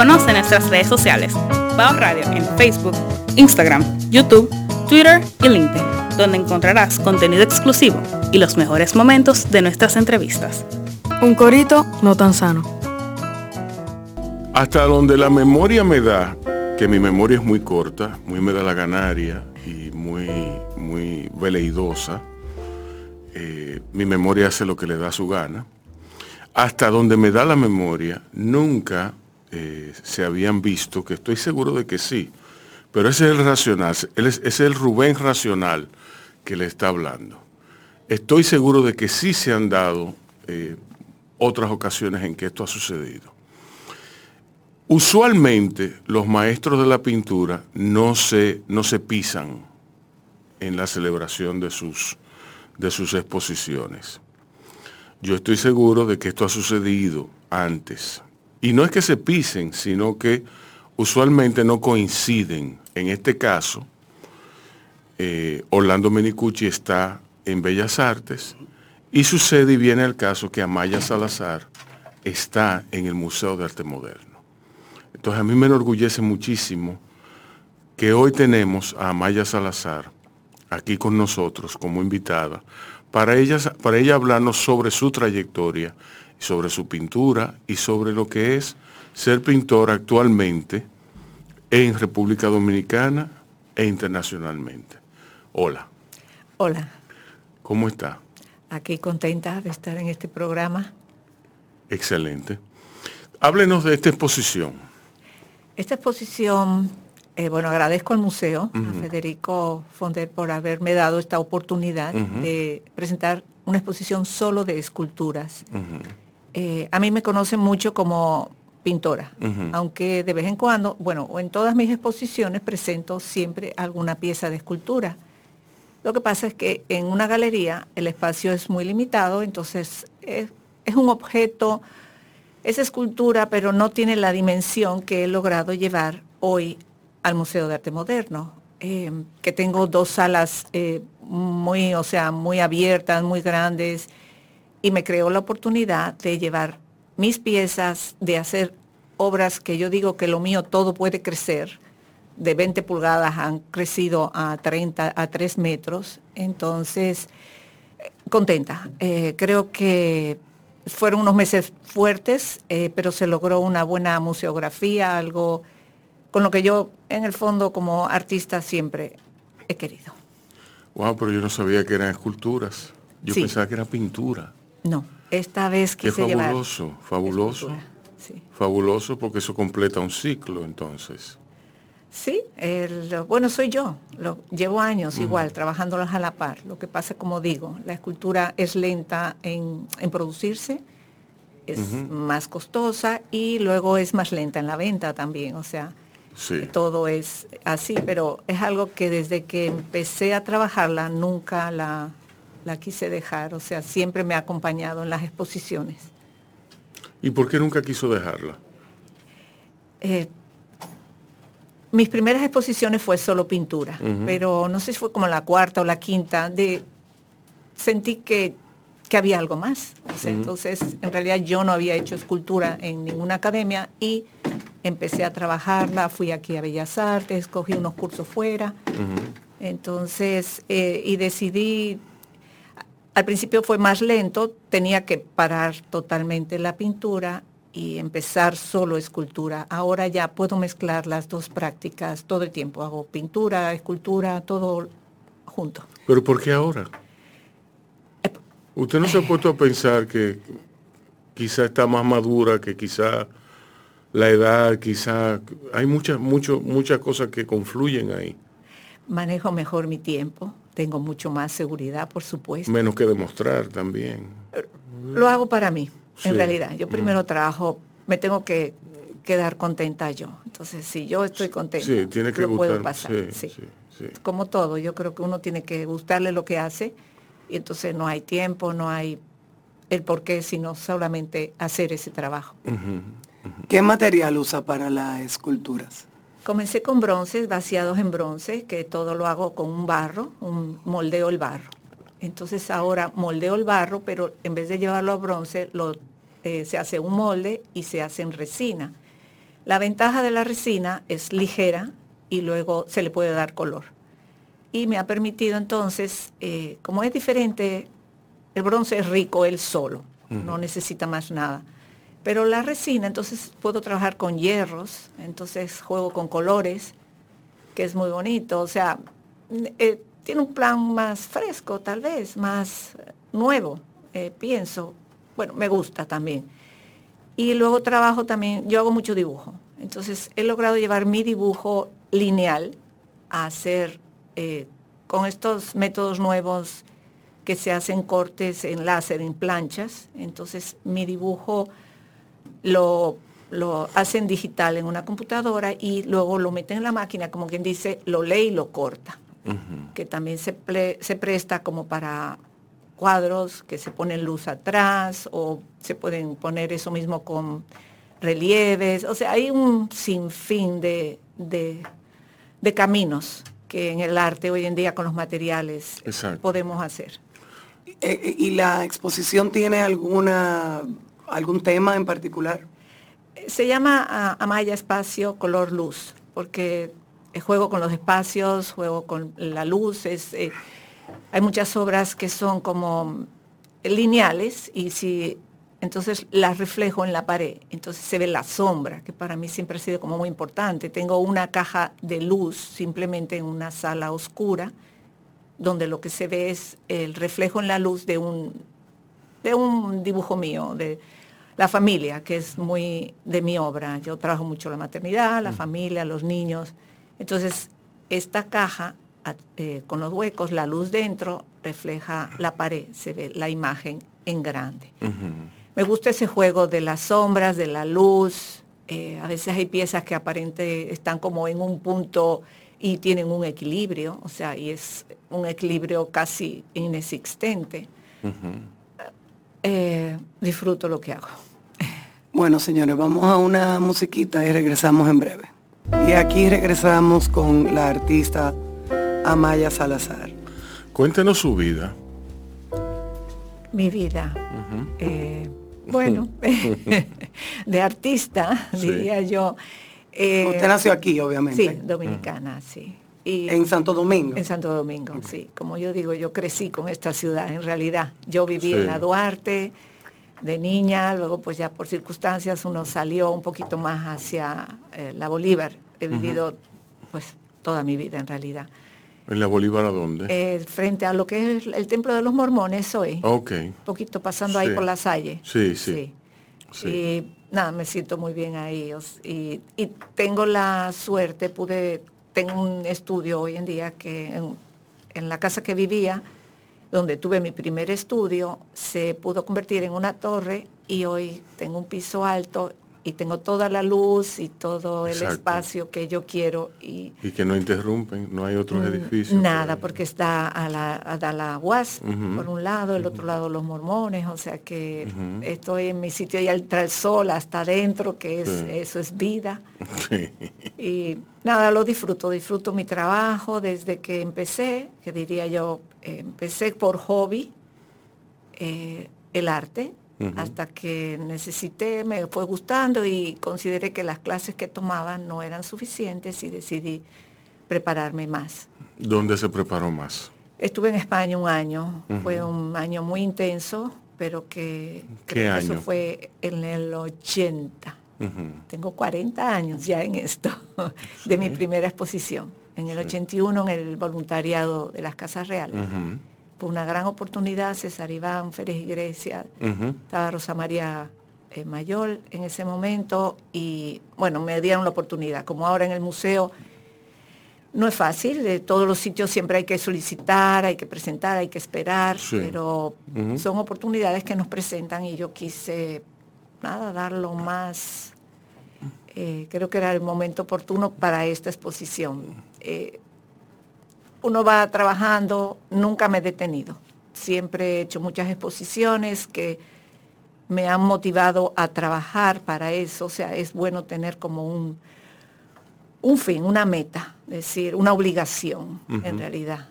Conoce nuestras redes sociales. Bao Radio en Facebook, Instagram, YouTube, Twitter y LinkedIn, donde encontrarás contenido exclusivo y los mejores momentos de nuestras entrevistas. Un corito no tan sano. Hasta donde la memoria me da, que mi memoria es muy corta, muy me da la ganaria y muy, muy veleidosa, eh, mi memoria hace lo que le da su gana. Hasta donde me da la memoria, nunca eh, se habían visto, que estoy seguro de que sí, pero ese es el racional, ese es el Rubén racional que le está hablando. Estoy seguro de que sí se han dado eh, otras ocasiones en que esto ha sucedido. Usualmente los maestros de la pintura no se, no se pisan en la celebración de sus, de sus exposiciones. Yo estoy seguro de que esto ha sucedido antes. Y no es que se pisen, sino que usualmente no coinciden. En este caso, eh, Orlando Menicucci está en Bellas Artes y sucede y viene el caso que Amaya Salazar está en el Museo de Arte Moderno. Entonces a mí me enorgullece muchísimo que hoy tenemos a Amaya Salazar aquí con nosotros como invitada para ella, para ella hablarnos sobre su trayectoria, sobre su pintura y sobre lo que es ser pintor actualmente en República Dominicana e internacionalmente. Hola. Hola, ¿Cómo está? aquí contenta de estar en este programa. Excelente. Háblenos de esta exposición. Esta exposición, eh, bueno, agradezco al museo, a Federico Fonder, por haberme dado esta oportunidad de presentar una exposición solo de esculturas. Eh, a mí me conocen mucho como pintora, aunque de vez en cuando, bueno, en todas mis exposiciones presento siempre alguna pieza de escultura. Lo que pasa es que en una galería el espacio es muy limitado, entonces es, es un objeto, es escultura, pero no tiene la dimensión que he logrado llevar hoy al Museo de Arte Moderno, eh, que tengo dos salas eh, muy, o sea, muy abiertas, muy grandes, y me creó la oportunidad de llevar mis piezas, de hacer obras que yo digo que lo mío todo puede crecer, de 20 pulgadas han crecido a 30, a 3 metros. Entonces, contenta. Eh, creo que fueron unos meses fuertes, eh, pero se logró una buena museografía, algo con lo que yo, en el fondo, como artista, siempre he querido. Wow, pero yo no sabía que eran esculturas. Yo Sí. pensaba que era pintura. No, esta vez Qué quise llevar fabuloso, fabuloso. escultura, Sí. Fabuloso porque eso completa un ciclo entonces. Sí, el- bueno, soy yo. Lo, llevo años igual trabajándolas a la par. Lo que pasa, como digo, la escultura es lenta en, en producirse, es más costosa y luego es más lenta en la venta también. O sea, Sí. todo es así, pero es algo que desde que empecé a trabajarla nunca la, la quise dejar. O sea, siempre me ha acompañado en las exposiciones. ¿Y por qué nunca quiso dejarla? Eh, mis primeras exposiciones fue solo pintura, pero no sé si fue como la cuarta o la quinta, de sentí que, que había algo más. O sea, Entonces, en realidad yo no había hecho escultura en ninguna academia y empecé a trabajarla, fui aquí a Bellas Artes, cogí unos cursos fuera. Entonces, eh, y decidí, al principio fue más lento, tenía que parar totalmente la pintura y empezar solo escultura. Ahora ya puedo mezclar las dos prácticas todo el tiempo. Hago pintura, escultura, todo junto. ¿Pero por qué ahora? ¿Usted no se ha puesto a pensar que quizá está más madura, que quizá la edad, quizá hay muchas, mucho, muchas cosas que confluyen ahí, Manejo mejor mi tiempo, tengo mucho más seguridad, por supuesto. menos que demostrar también. Lo hago para mí, Sí. en realidad. Yo primero trabajo, me tengo que quedar contenta yo. Entonces, si yo estoy contenta, Sí, tiene que lo puedo pasar. Sí, sí. sí, sí. Como todo, yo creo que uno tiene que gustarle lo que hace y entonces no hay tiempo, no hay el por qué, sino solamente hacer ese trabajo. ¿Qué material usa para las esculturas? Comencé con bronces, vaciados en bronce, que todo lo hago con un barro, un moldeo el barro. Entonces ahora moldeo el barro, pero en vez de llevarlo a bronce, lo, eh, se hace un molde y se hace en resina. La ventaja de la resina es ligera y luego se le puede dar color. Y me ha permitido entonces, eh, como es diferente, el bronce es rico él solo, no necesita más nada. Pero la resina, entonces puedo trabajar con hierros, entonces juego con colores, que es muy bonito. O sea, eh, tiene un plan más fresco, tal vez, más eh, nuevo, eh, pienso. Bueno, me gusta también. Y luego trabajo también, yo hago mucho dibujo. Entonces he logrado llevar mi dibujo lineal a hacer con estos métodos nuevos que se hacen cortes en láser, en planchas. Entonces mi dibujo lo, lo hacen digital en una computadora y luego lo meten en la máquina, como quien dice, lo lee y lo corta. Que también se, ple- se presta como para cuadros que se ponen luz atrás o se pueden poner eso mismo con relieves. O sea, hay un sinfín de, de, de caminos que en el arte hoy en día con los materiales Exacto. podemos hacer. Eh, eh, ¿Y la exposición tiene alguna algún tema en particular? Se llama ah, Amaya Espacio Color Luz, porque eh, juego con los espacios, juego con la luz. eh, hay muchas obras que son como lineales y si entonces las reflejo en la pared, entonces se ve la sombra, que para mí siempre ha sido como muy importante. Tengo una caja de luz simplemente en una sala oscura, donde lo que se ve es el reflejo en la luz de un, de un dibujo mío, de la familia, que es muy de mi obra. Yo trabajo mucho la maternidad, la familia, los niños. Entonces, esta caja, eh, con los huecos, la luz dentro, refleja la pared, se ve la imagen en grande. Me gusta ese juego de las sombras, de la luz. eh, a veces hay piezas que aparente están como en un punto y tienen un equilibrio, o sea, y es un equilibrio casi inexistente. Eh, disfruto lo que hago. Bueno, señores, vamos a una musiquita y regresamos en breve. Y aquí regresamos con la artista Amaya Salazar. Cuéntenos su vida. Mi vida, eh, bueno, de artista, Sí. diría yo. eh, Usted nació aquí, obviamente. Sí, dominicana, sí. Y En Santo Domingo. en Santo Domingo, sí. Como yo digo, yo crecí con esta ciudad, en realidad. Yo viví Sí. en la Duarte de niña, luego pues ya por circunstancias uno salió un poquito más hacia eh, la Bolívar. He vivido pues toda mi vida en realidad. ¿En la Bolívar a dónde? Eh, frente a lo que es el Templo de los Mormones hoy. ok. Un poquito pasando ahí por la Salle. Sí, sí. Sí. Y nada, me siento muy bien ahí. Y, y tengo la suerte, pude, tengo un estudio hoy en día que en, en la casa que vivía, donde tuve mi primer estudio, se pudo convertir en una torre y hoy tengo un piso alto y tengo toda la luz y todo el Exacto. espacio que yo quiero y Y que no interrumpen, no hay otros edificios. Mm, Nada, por ahí. porque está a la, a la UAS, por un lado, el otro lado los mormones, o sea que estoy en mi sitio y entra el sol hasta adentro, que es, Sí. eso es vida. Sí. Y nada, lo disfruto, disfruto mi trabajo desde que empecé, que diría yo, eh, empecé por hobby, eh, el arte, Hasta que necesité, me fue gustando y consideré que las clases que tomaba no eran suficientes y decidí prepararme más. ¿Dónde se preparó más? Estuve en España un año, fue un año muy intenso, pero que ¿Qué creo que eso año? fue en el 80. Ujú. Tengo 40 años ya en esto, de mi primera exposición. En el 81 en el voluntariado de las Casas Reales. Una gran oportunidad, César Iván, Férez Iglesias, Ujú. estaba Rosa María eh, Mayor en ese momento y bueno, me dieron la oportunidad. Como ahora en el museo no es fácil, de todos los sitios siempre hay que solicitar, hay que presentar, hay que esperar, Sí. pero son oportunidades que nos presentan y yo quise nada, dar lo más eh, creo que era el momento oportuno para esta exposición. Eh, uno va trabajando, nunca me he detenido. Siempre he hecho muchas exposiciones que me han motivado a trabajar para eso. O sea, es bueno tener como un, un fin, una meta, es decir, una obligación en realidad.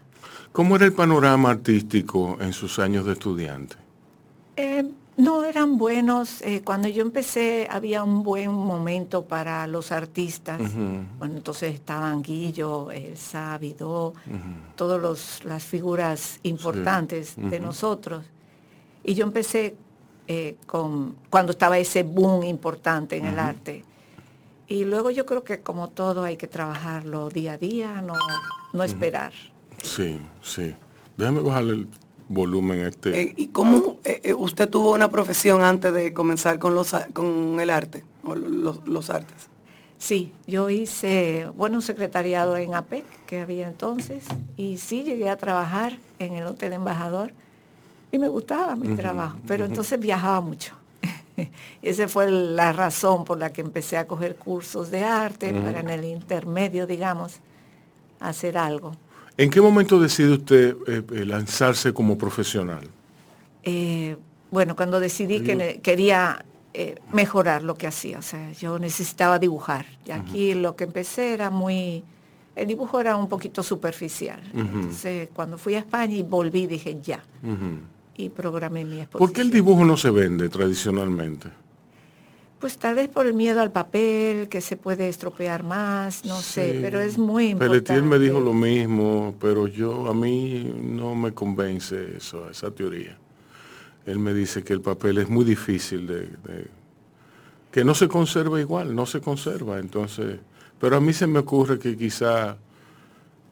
¿Cómo era el panorama artístico en sus años de estudiante? Eh, no eran buenos. eh, cuando yo empecé había un buen momento para los artistas. Bueno, entonces estaban Guillo, Elsa, Vidó, todas las figuras importantes de nosotros. Y yo empecé eh, con cuando estaba ese boom importante en el arte. Y luego yo creo que como todo hay que trabajarlo día a día, no, no esperar. Sí, sí. Déjame bajarle el volumen a este. Eh, ¿Y cómo eh, eh, usted tuvo una profesión antes de comenzar con, los, a- con el arte, o los, los artes? Sí, yo hice, bueno, un secretariado en APEC que había entonces y sí llegué a trabajar en el Hotel Embajador y me gustaba mi trabajo, pero entonces viajaba mucho. Esa fue la razón por la que empecé a coger cursos de arte para en el intermedio, digamos, hacer algo. ¿En qué momento decide usted eh, eh, lanzarse como profesional? Eh, bueno, cuando decidí que quería eh, mejorar lo que hacía, o sea, yo necesitaba dibujar. Y aquí lo que empecé era muy, el dibujo era un poquito superficial. Entonces, cuando fui a España y volví, dije ya. Y programé mi exposición. ¿Por qué el dibujo no se vende tradicionalmente? Pues tal vez por el miedo al papel, que se puede estropear más, no sé, pero es muy importante. Pelletier me dijo lo mismo, pero yo a mí no me convence eso, esa teoría. Él me dice que el papel es muy difícil de, de- que no se conserva igual, no se conserva, entonces, pero a mí se me ocurre que quizá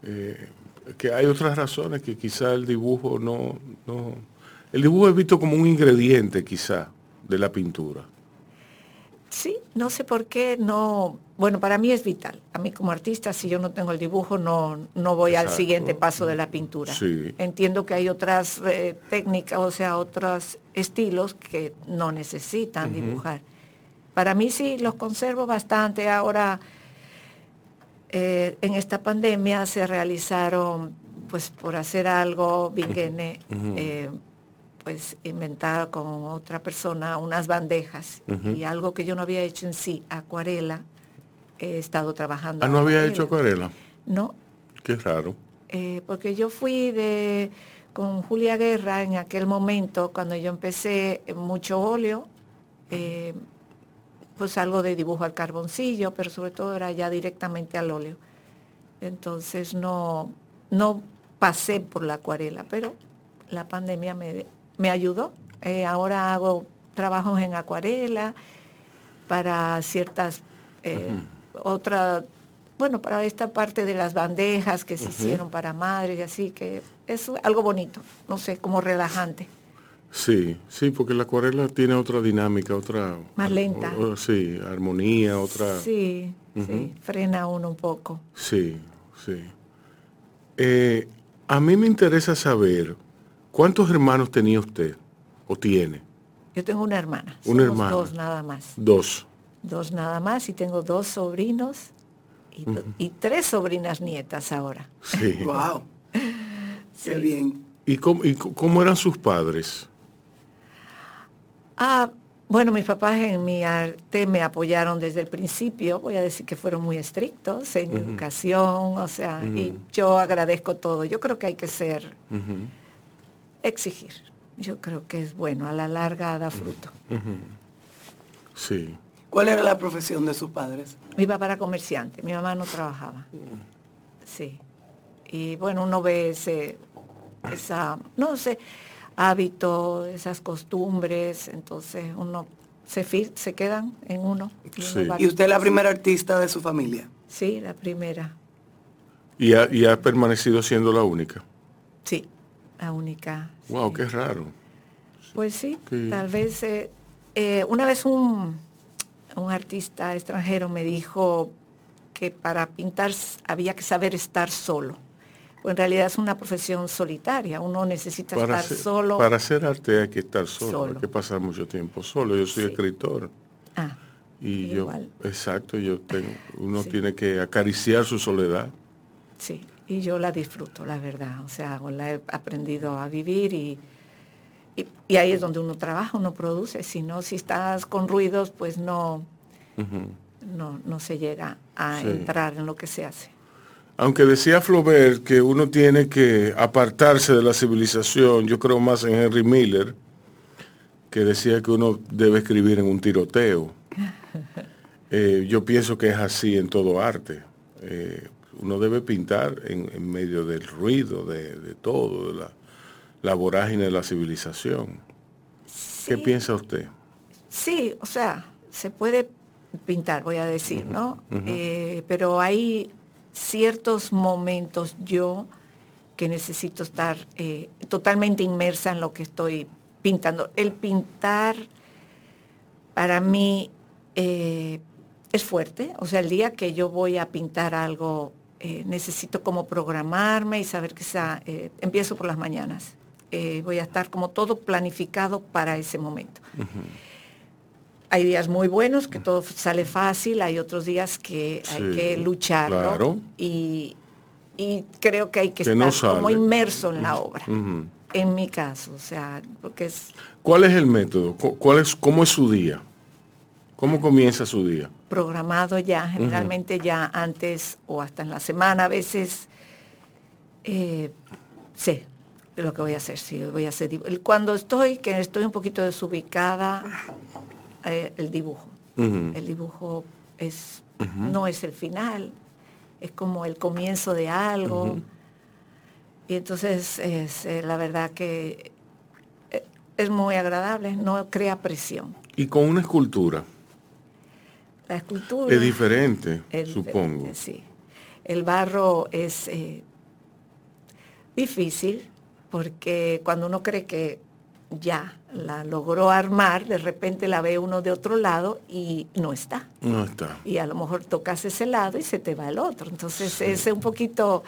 eh, que hay otras razones que quizá el dibujo no, no, el dibujo es visto como un ingrediente quizá de la pintura. Sí, no sé por qué no, bueno, para mí es vital. A mí como artista, si yo no tengo el dibujo, no, no voy al siguiente paso de la pintura. Sí. Entiendo que hay otras eh, técnicas, o sea, otros estilos que no necesitan dibujar. Para mí sí, los conservo bastante. Ahora, eh, en esta pandemia se realizaron, pues por hacer algo, Vinguene, eh, pues inventar con otra persona unas bandejas y algo que yo no había hecho en sí, acuarela, he estado trabajando. Ah, no había acuarela. hecho acuarela, No, qué raro. eh, porque yo fui de con Julia Guerra en aquel momento, cuando yo empecé en mucho óleo, eh, pues algo de dibujo al carboncillo, pero sobre todo era ya directamente al óleo. Entonces no, no pasé por la acuarela, pero la pandemia me, me ayudó. Eh, ahora hago trabajos en acuarela para ciertas eh, otra bueno para esta parte de las bandejas que se hicieron para madres y así que es algo bonito no sé como relajante Sí, sí, porque la acuarela tiene otra dinámica, otra... Más lenta. o- o- sí, armonía, otra... sí sí frena uno un poco Sí, sí. Eh, a mí me interesa saber cuántos hermanos tenía usted o tiene. yo tengo una hermana Una somos hermana. dos nada más Dos. dos nada más y tengo dos sobrinos y, do- y tres sobrinas nietas ahora Sí. Wow. Qué bien. ¿Y cómo, y c- cómo eran sus padres? Ah, bueno, mis papás en mi arte me apoyaron desde el principio, voy a decir que fueron muy estrictos en educación, o sea, y yo agradezco todo. Yo creo que hay que ser, exigir. Yo creo que es bueno, a la larga da fruto. Sí. ¿Cuál era la profesión de sus padres? Mi papá era comerciante, mi mamá no trabajaba. Sí. Y bueno, uno ve ese, esa, no sé, hábito, esas costumbres, entonces uno se, se quedan en uno. Sí. ¿Y usted es la primera artista de su familia? Sí, la primera. ¿Y ha, y ha permanecido siendo la única? Sí, la única. Wow, sí. qué raro. Pues sí, Qué- tal vez. eh, eh, una vez un, un artista extranjero me dijo que para pintar había que saber estar solo. Pues en realidad es una profesión solitaria, uno necesita Para estar solo. para hacer arte hay que estar solo, Solo. hay que pasar mucho tiempo solo. Yo soy Sí. escritor Ah, Y yo, Igual. exacto, yo tengo, uno Sí. tiene que acariciar su soledad. Sí, y yo la disfruto, la verdad. O sea, la he aprendido a vivir y, y, y ahí es donde uno trabaja, uno produce. Si no, si estás con ruidos, pues no, no, no se llega a Sí. entrar en lo que se hace. Aunque decía Flaubert que uno tiene que apartarse de la civilización, yo creo más en Henry Miller, que decía que uno debe escribir en un tiroteo. Eh, yo pienso que es así en todo arte. Eh, uno debe pintar en, en medio del ruido, de, de todo, de la, la vorágine de la civilización. ¿Qué piensa usted? Sí, o sea, se puede pintar, voy a decir, ¿no? Eh, pero hay ciertos momentos yo que necesito estar eh, totalmente inmersa en lo que estoy pintando. El pintar para mí eh, es fuerte, o sea, el día que yo voy a pintar algo, eh, necesito como programarme y saber que sea, eh, empiezo por las mañanas. Eh, voy a estar como todo planificado para ese momento. Hay días muy buenos que todo sale fácil, hay otros días que hay que claro. y, y creo que hay que, Que no estar como inmerso en la obra. En mi caso, o sea, porque es ¿Cuál es el método? Cu- ¿Cuál es, ¿Cómo es su día? ¿Cómo comienza su día? programado ya, generalmente ya antes o hasta en la semana, a veces eh, sé lo que voy a hacer, sí, voy a hacer Cuando estoy, que estoy un poquito desubicada, eh, el dibujo. El dibujo es, no es el final, es como el comienzo de algo. Y entonces es eh, la verdad que eh, es muy agradable, no crea presión. Y con una escultura. La escultura Es diferente, es supongo. diferente, sí. El barro es eh, difícil porque cuando uno cree que ya la logró armar, de repente la ve uno de otro lado y no está. No está. Y a lo mejor tocas ese lado y se te va el otro. Entonces es un poquito,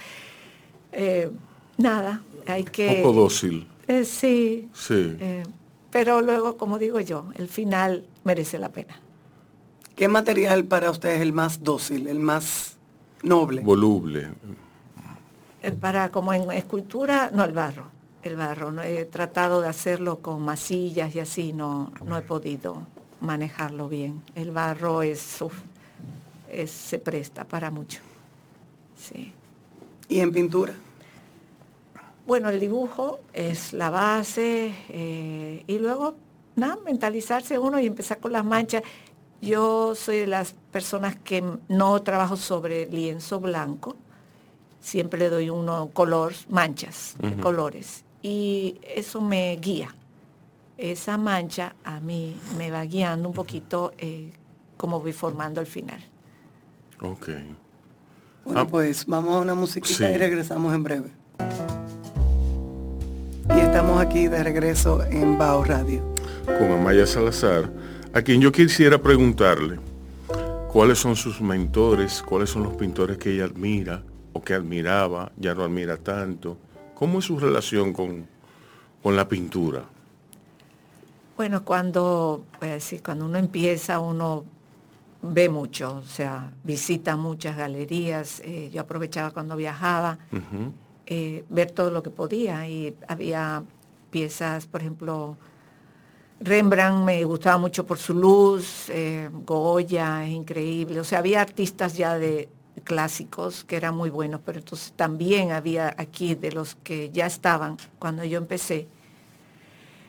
eh, nada, hay que... Poco dócil. Eh, sí, Sí. eh, pero luego, como digo yo, el final merece la pena. ¿Qué material para usted es el más dócil, el más noble? Voluble. Eh, Para como en escultura, no el barro. El barro, no he tratado de hacerlo con masillas y así, no, no he podido manejarlo bien. El barro es, uf, es- se presta para mucho. Sí. ¿Y en pintura? Bueno, el dibujo es la base eh, y luego, nada, mentalizarse uno y empezar con las manchas. Yo soy de las personas que no trabajo sobre lienzo blanco, siempre le doy uno color, manchas, de colores, y eso me guía. Esa mancha a mí me va guiando un poquito eh, cómo voy formando el final. Ok. Bueno, Ah. pues vamos a una musiquita Sí. y regresamos en breve. Y estamos aquí de regreso en Bao Radio. Con Amaya Salazar, a quien yo quisiera preguntarle cuáles son sus mentores, cuáles son los pintores que ella admira o que admiraba, ya no admira tanto. ¿Cómo es su relación con, con la pintura? Bueno, cuando, a decir, cuando uno empieza, uno ve mucho, o sea, visita muchas galerías. eh, yo aprovechaba cuando viajaba, eh, ver todo lo que podía y había piezas, por ejemplo, Rembrandt me gustaba mucho por su luz, eh, Goya es increíble, o sea, había artistas ya de clásicos que eran muy buenos, pero entonces también había aquí de los que ya estaban cuando yo empecé.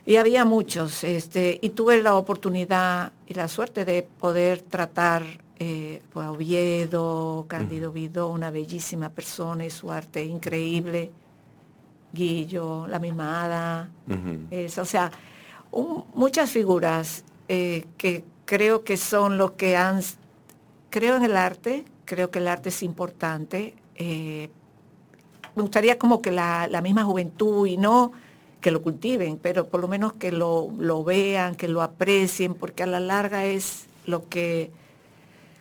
Y había muchos, este, y tuve la oportunidad y la suerte de poder tratar eh, pues, a Oviedo, Cándido Vidó, una bellísima persona y su arte increíble, Guillo, la misma Ada, Ujú. es, o sea, un- muchas figuras eh, que creo que son los que han, creo en el arte, creo que el arte es importante. eh, me gustaría como que la, la misma juventud y no que lo cultiven, pero por lo menos que lo, lo vean, que lo aprecien, porque a la larga es lo que,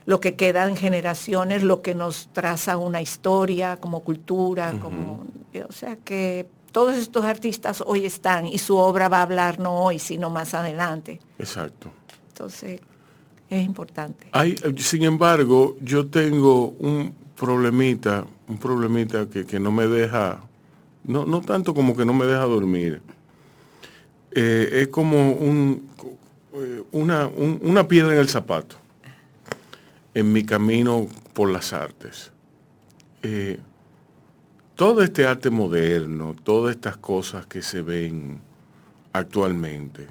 lo que queda en generaciones, lo que nos traza una historia como cultura, como, o sea que todos estos artistas hoy están y su obra va a hablar no hoy, sino más adelante. Exacto. Entonces, es importante. Hay, sin embargo, yo tengo un problemita, un problemita que, que no me deja, no, no tanto como que no me deja dormir. Eh, es como un, eh, una, un- una piedra en el zapato en mi camino por las artes. Eh, todo este arte moderno, todas estas cosas que se ven actualmente,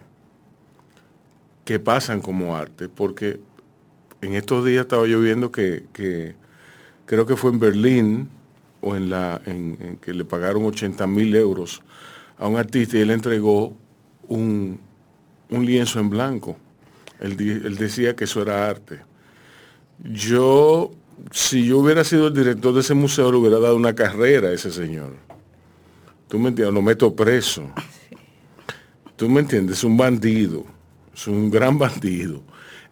que pasan como arte, porque en estos días estaba yo viendo que, que creo que fue en Berlín o en la en, que le pagaron 80 mil euros a un artista y él entregó un, un lienzo en blanco. Él, él decía que eso era arte. Yo, si yo hubiera sido el director de ese museo, le hubiera dado una carrera a ese señor. ¿Tú me entiendes? Lo meto preso. ¿Tú me entiendes? Es un bandido. Es un gran bandido.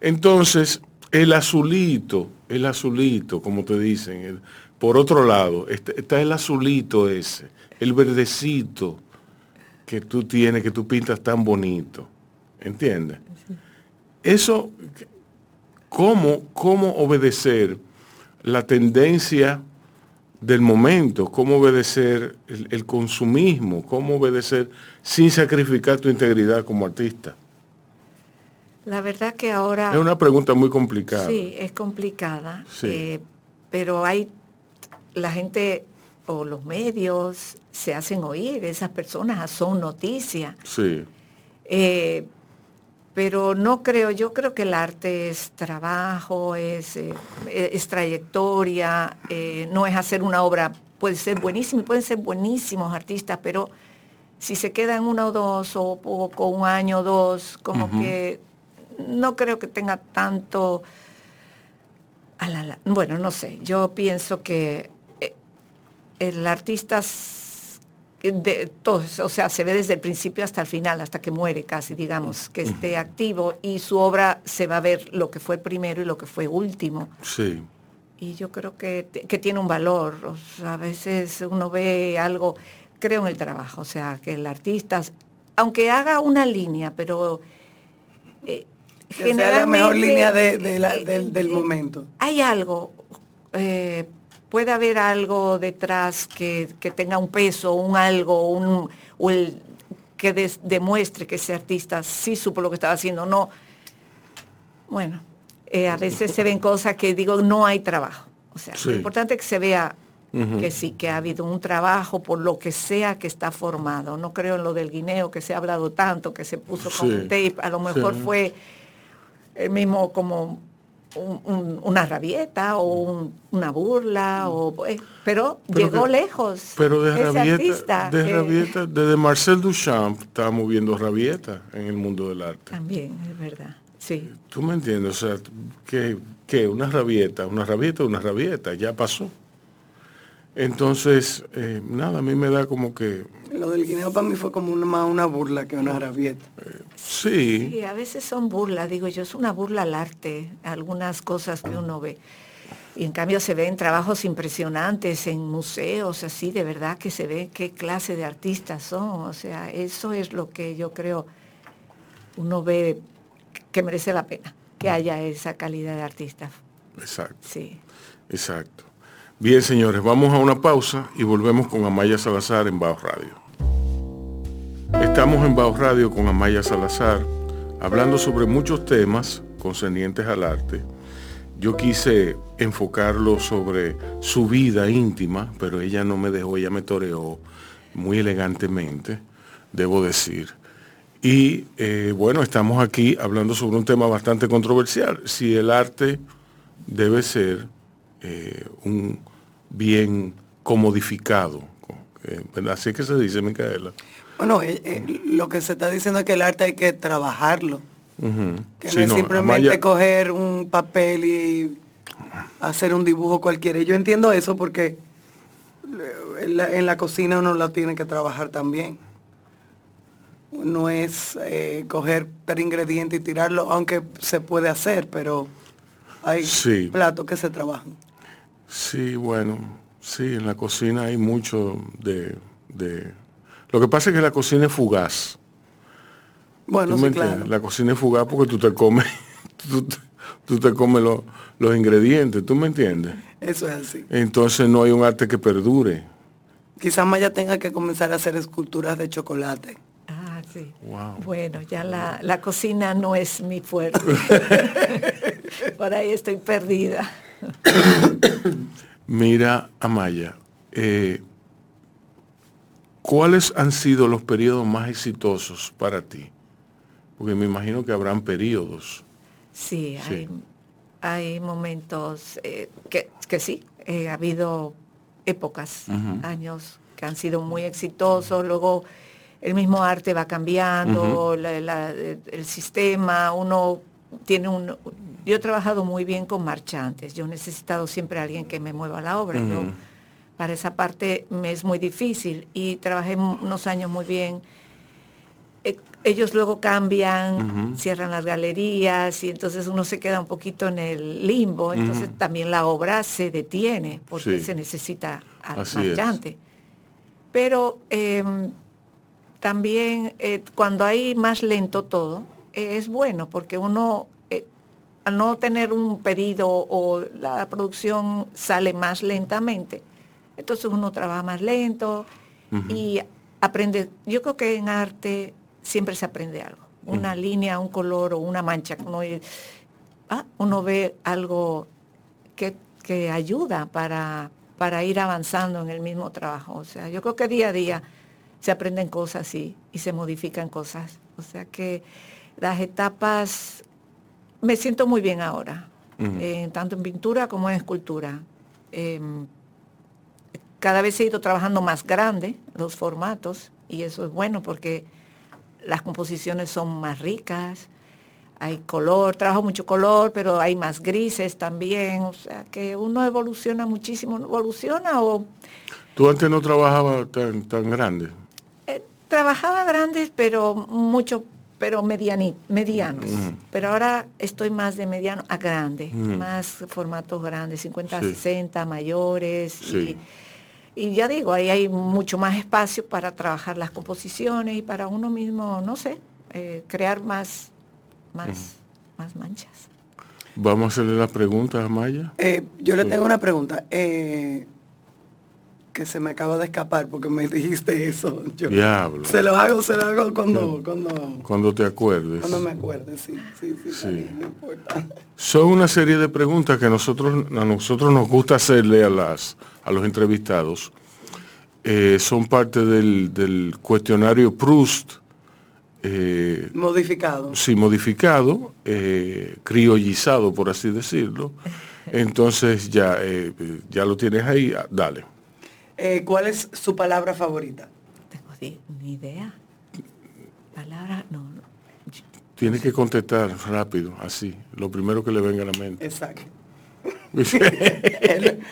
Entonces, el azulito, el azulito, como te dicen, el- por otro lado, está, está el azulito ese, el verdecito que tú tienes, que tú pintas tan bonito. ¿Entiendes? Eso, ¿cómo, cómo obedecer la tendencia del momento, cómo obedecer el, el consumismo, cómo obedecer sin sacrificar tu integridad como artista? La verdad que ahora... Es una pregunta muy complicada. Sí, es complicada, Sí. eh, pero hay la gente o los medios se hacen oír, esas personas son noticia, Sí, Eh, pero no creo, yo creo que el arte es trabajo, es, eh, es trayectoria, eh, no es hacer una obra, puede ser buenísimo, y pueden ser buenísimos artistas, pero si se quedan uno o dos o, o con un año o dos, como que no creo que tenga tanto... a la- bueno, no sé, yo pienso que eh, el artista de todos, o sea, se ve desde el principio hasta el final, hasta que muere casi, digamos, que esté activo y su obra se va a ver lo que fue primero y lo que fue último. sí, Y yo creo que, que tiene un valor. O sea, a veces uno ve algo, creo en el trabajo, o sea, que el artista, aunque haga una línea, pero eh, Que sea la mejor generalmente, línea de- de la- eh, del, del eh, momento. hay algo, eh, puede haber algo detrás que, que tenga un peso, un algo, un, o el, que des- demuestre que ese artista sí supo lo que estaba haciendo. No, bueno, eh, a veces se ven cosas que digo, no hay trabajo. O sea, Sí. lo importante es que se vea que sí, que ha habido un trabajo por lo que sea que está formado. No creo en lo del guineo que se ha hablado tanto, que se puso con Sí. un tape, a lo mejor Sí. fue el mismo como un- un- una rabieta o un- una burla, o, eh, pero, Pero llegó que- lejos. pero de rabieta, artista, de rabieta, desde Marcel Duchamp estábamos viendo rabieta en el mundo del arte. También, es verdad. Sí, ¿Tú me entiendes? O sea, que, que una rabieta, una rabieta, una rabieta, ya pasó. Entonces, eh, nada, a mí me da como que, Lo del guineo para mí fue como una, más una burla que una rabieta. sí, Sí, a veces son burlas, digo yo, es una burla al arte, algunas cosas que uno ve. Y en cambio se ven trabajos impresionantes en museos, así, de verdad que se ve qué clase de artistas son. O sea, eso es lo que yo creo uno ve que merece la pena, que haya esa calidad de artistas. exacto, Sí. exacto. Bien, señores, vamos a una pausa y volvemos con Amaya Salazar en Bajo Radio. Estamos en Bajo Radio con Amaya Salazar, hablando sobre muchos temas concernientes al arte. Yo quise enfocarlo sobre su vida íntima, pero ella no me dejó, ella me toreó muy elegantemente, debo decir. Y eh, bueno, estamos aquí hablando sobre un tema bastante controversial, si el arte debe ser eh, un bien comodificado. eh. Así es que se dice, Micaela. Bueno, eh, eh, lo que se está diciendo es que el arte hay que trabajarlo. Que Sí, no es no, simplemente Amaya- coger un papel y hacer un dibujo cualquiera. Yo entiendo eso porque en la, en la cocina uno la tiene que trabajar también. No es eh, coger tres ingredientes y tirarlo, aunque se puede hacer, pero hay Sí. platos que se trabajan. Sí, bueno, sí, en la cocina hay mucho de, de- Lo que pasa es que la cocina es fugaz. Bueno, ¿Tú me sí, claro. La cocina es fugaz porque tú te comes, tú te- tú te comes lo- los ingredientes, ¿tú me entiendes? Eso es así. Entonces no hay un arte que perdure. Quizás Maya tenga que comenzar a hacer esculturas de chocolate. Ah, sí. Wow. Bueno, ya la, la cocina no es mi fuerte. Por ahí estoy perdida. Mira, Amaya, eh, ¿cuáles han sido los periodos más exitosos para ti? Porque me imagino que habrán periodos. Sí, Sí. Hay, hay momentos eh, que, que sí, eh, ha habido épocas, años que han sido muy exitosos, luego el mismo arte va cambiando, la- la- el sistema, uno tiene un... Yo he trabajado muy bien con marchantes, yo he necesitado siempre a alguien que me mueva la obra. yo- para esa parte me es muy difícil y trabajé unos años muy bien eh, ellos luego cambian, cierran las galerías y entonces uno se queda un poquito en el limbo, entonces también la obra se detiene porque Sí. se necesita al Así es. marchante. Pero em, también eh, cuando hay más lento todo, eh, es bueno porque uno al no tener un pedido o la producción sale más lentamente, entonces uno trabaja más lento y aprende. Yo creo que en arte siempre se aprende algo. Una línea, un color o una mancha. Uno, ah, uno ve algo que, que ayuda para, para ir avanzando en el mismo trabajo. O sea, yo creo que día a día se aprenden cosas y, y se modifican cosas. O sea que las etapas, me siento muy bien ahora, eh, tanto en pintura como en escultura. Em, cada vez he ido trabajando más grande los formatos y eso es bueno porque las composiciones son más ricas, hay color, trabajo mucho color, pero hay más grises también, o sea que uno evoluciona muchísimo, evoluciona o Tú antes no trabajabas tan, tan grande. eh, trabajaba grandes, pero mucho, pero mediani- medianos. Pero ahora estoy más de mediano a grande, más formatos grandes, 50, Sí. 60, mayores. Sí. Y, y ya digo, ahí hay mucho más espacio para trabajar las composiciones y para uno mismo, no sé, eh, crear más, más, más manchas. Vamos a hacerle las preguntas a Maya. Eh, yo le tengo una pregunta. eh, que se me acaba de escapar porque me dijiste eso. Yo Diablo. Se lo hago, se lo hago cuando, cuando, Cuando te acuerdes. cuando me acuerde, sí, sí, sí, está Sí. bien, no importa. Son una serie de preguntas que nosotros, a nosotros nos gusta hacerle a, las, a los entrevistados. Eh, son parte del, del cuestionario Proust, eh, Modificado. sí, modificado, eh, criollizado, por así decirlo. Entonces ya, eh, ya lo tienes ahí, ah, dale. Eh, ¿Cuál es su palabra favorita? Tengo ni idea. Palabra, no, no. Tienes que contestar rápido, así, lo primero que le venga a la mente. Exacto. El-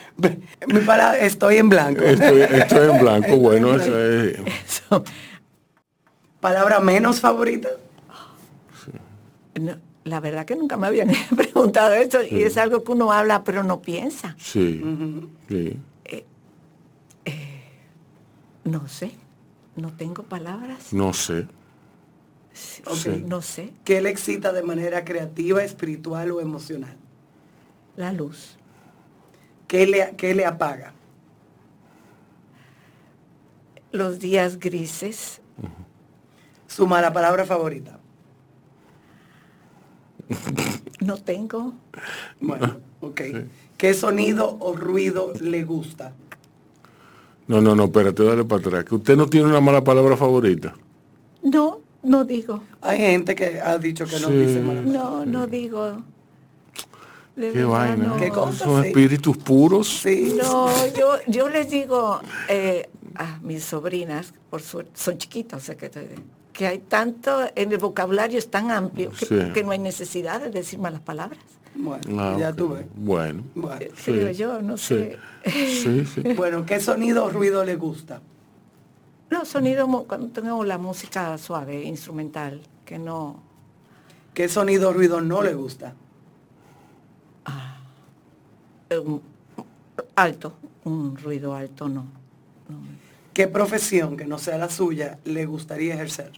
mi palabra, estoy en blanco. Estoy, estoy en blanco, bueno, en esa es- Eso. ¿Palabra menos favorita? No, la verdad que nunca me habían preguntado eso y es algo que uno habla pero no piensa. sí, sí. No sé, no tengo palabras, No sé. Ok. Sí. no sé. ¿Qué le excita de manera creativa, espiritual o emocional? La luz, ¿Qué le, qué le apaga? los días grises, Su mala palabra favorita. no tengo. Bueno, ok. ¿Qué sonido o ruido le gusta? No, no, no, espérate, dale para atrás. Que usted no tiene una mala palabra favorita. No, no digo. Hay gente que ha dicho que no Sí. dice mala palabra. No, no digo. De Qué verdad, vaina. no. Qué cosa, Son sí. espíritus puros. Sí. No, yo, yo les digo eh, a mis sobrinas, por suerte, son chiquitas, o sea que, que hay tanto, en el vocabulario es tan amplio que, Sí. que no hay necesidad de decir malas palabras. Bueno, Ah, ya tuve. Bueno. Bueno. Eh, Sí, yo, no sí. sé. Sí, sí. Bueno, ¿qué sonido o ruido le gusta? No, sonido, cuando tengo la música suave, instrumental, que no... ¿Qué sonido o ruido no le gusta? eh, un- alto, un ruido alto, no. no. ¿Qué profesión que no sea la suya le gustaría ejercer?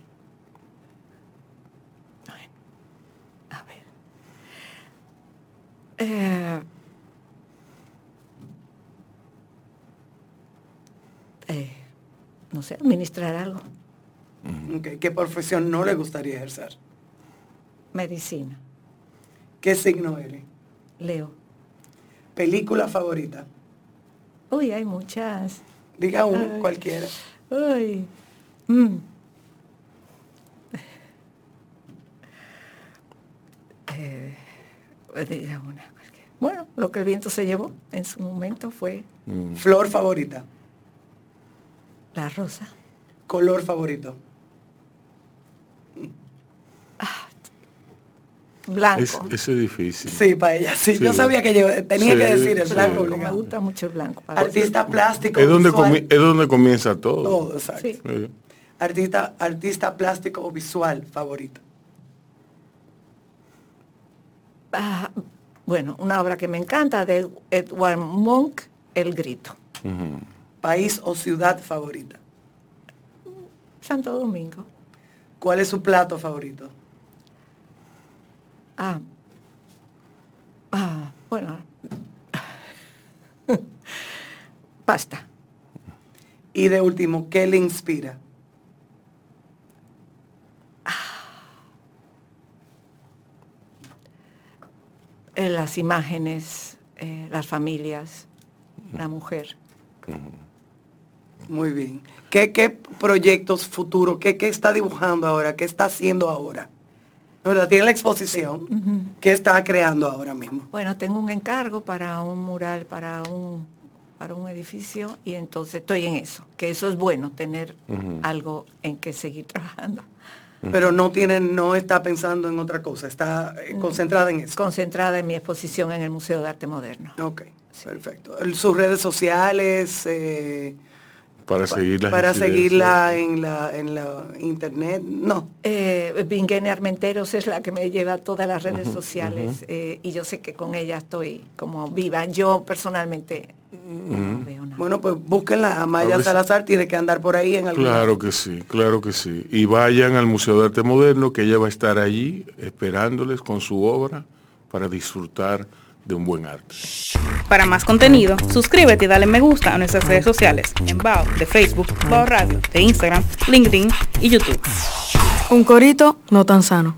A ver. Eh, eh, no sé, administrar algo. ¿Qué profesión no le gustaría ejercer? Medicina. ¿Qué signo eres? Leo. ¿Película favorita? Uy, hay muchas. Diga una, Ay. cualquiera. Uy. Mm. Eh. Bueno, lo que el viento se llevó en su momento fue Mm. ¿Flor favorita? la rosa. ¿Color favorito? Blanco. Es, ese es difícil. Sí, para ella, sí. Sí. Yo sabía que yo tenía Sí, que decir el sí. blanco. Me gusta mucho el blanco. para Artista plástico. Es donde, visual. es donde comienza todo. Todo, exacto. Sí. Sí. Artista, artista plástico o visual favorito. Ah, bueno, una obra que me encanta de Edward Monk, El Grito. País o ciudad favorita. Santo Domingo. ¿Cuál es su plato favorito? Ah, ah bueno. Pasta. Y de último, ¿qué le inspira? Eh, las imágenes, eh, las familias, la mujer. Muy bien. ¿Qué, qué proyectos futuros? ¿Qué, ¿Qué está dibujando ahora? ¿Qué está haciendo ahora? ¿Verdad? Tiene la exposición. ¿Qué está creando ahora mismo? Bueno, tengo un encargo para un mural, para un, para un edificio y entonces estoy en eso, que eso es bueno, tener algo en que seguir trabajando. Pero no tiene, no está pensando en otra cosa, está eh, concentrada en eso. Concentrada en mi exposición en el Museo de Arte Moderno. Ok, perfecto. Sus redes sociales, eh, Para seguirla. para seguirla en la, en la internet, no. Eh, Armenteros es la que me lleva a todas las redes sociales eh, y yo sé que con ella estoy como viva. Yo personalmente no veo nada. Bueno, pues búsquenla. Amaya A ver si- Salazar tiene que andar por ahí en algún Claro que sí, claro que sí. Y vayan al Museo de Arte Moderno, que ella va a estar allí esperándoles con su obra para disfrutar de un buen arte. Para más contenido, suscríbete y dale me gusta a nuestras redes sociales en Bao de Facebook, Bao Radio de Instagram, LinkedIn y YouTube. Un corito no tan sano.